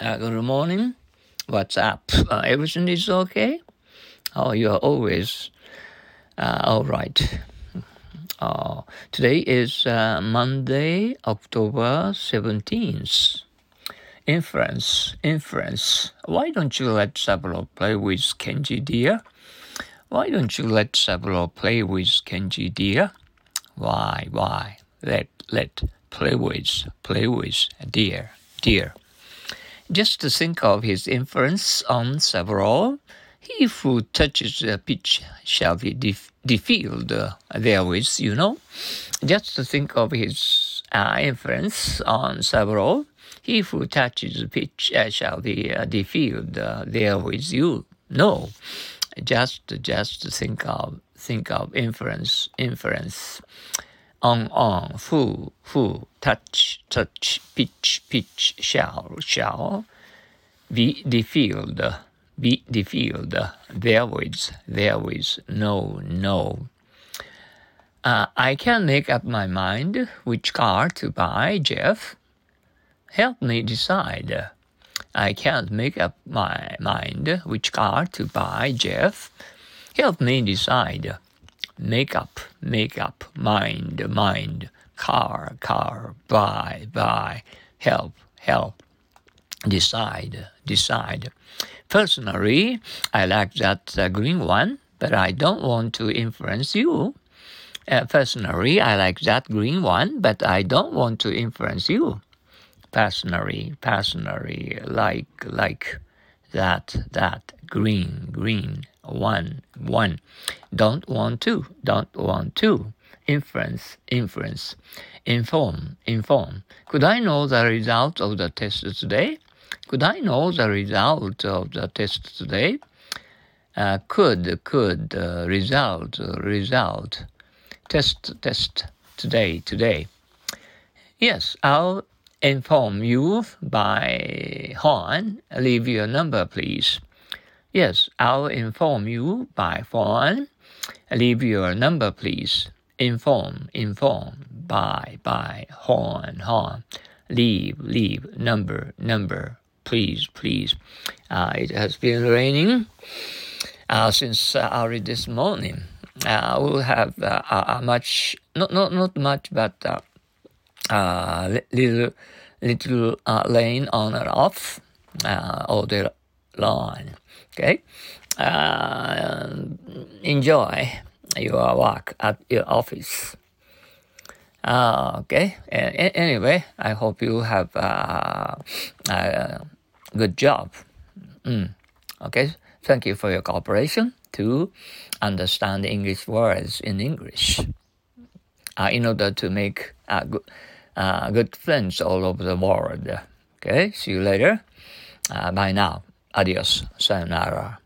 Uh, good morning. What's up? Uh, everything is okay? Oh, you are always uh, all right. Uh, today is uh, Monday, October 17th. Inference, inference. Why don't you let Saburo play with Kenji, dear? Why don't you let Saburo play with Kenji, dear? Why, why? Let, let, play with, play with, dear, dear. Just to think of his influence on several, he who touches the pitch shall be def- defiled uh, therewith, you know. Just to think of his uh, influence on several, he who touches the pitch uh, shall be uh, defiled uh, therewith, you know. Just, just to think of, think of inference, inference on, on, who, who, touch, touch, pitch, pitch, shall, shall, be defilled, be the field therewith, therewith, no, no. Uh, I can make up my mind which car to buy, Jeff. Help me decide. I can't make up my mind which car to buy, Jeff. Help me decide. Make up, make up, mind, mind, car, car, buy, buy, help, help, decide, decide. Personally, I like that uh, green one, but I don't want to influence you. Uh, personally, I like that green one, but I don't want to influence you. Personally, personally, like, like that, that, green, green, one, one. Don't want to, don't want to. inference inference Inform, inform. Could I know the result of the test today? Could I know the result of the test today? Uh, could, could, uh, result, result. Test, test, today, today. Yes, I'll inform you by horn. Leave your number, please. Yes, I'll inform you by phone. Leave your number, please. Inform, inform, by, by, horn, horn. Leave, leave, number, number. Please, please. Uh, it has been raining uh, since uh, early this morning. Uh, we'll have uh, a much, not, not, not much, but uh, uh, little, little uh, rain on and off uh, all day long. Okay, uh, enjoy your work at your office. Uh, okay. Anyway, I hope you have uh, a good job. Mm. Okay. Thank you for your cooperation to understand English words in English uh, in order to make uh, good, uh, good friends all over the world. Okay. See you later. Uh, bye now. Adiós. Sayonara.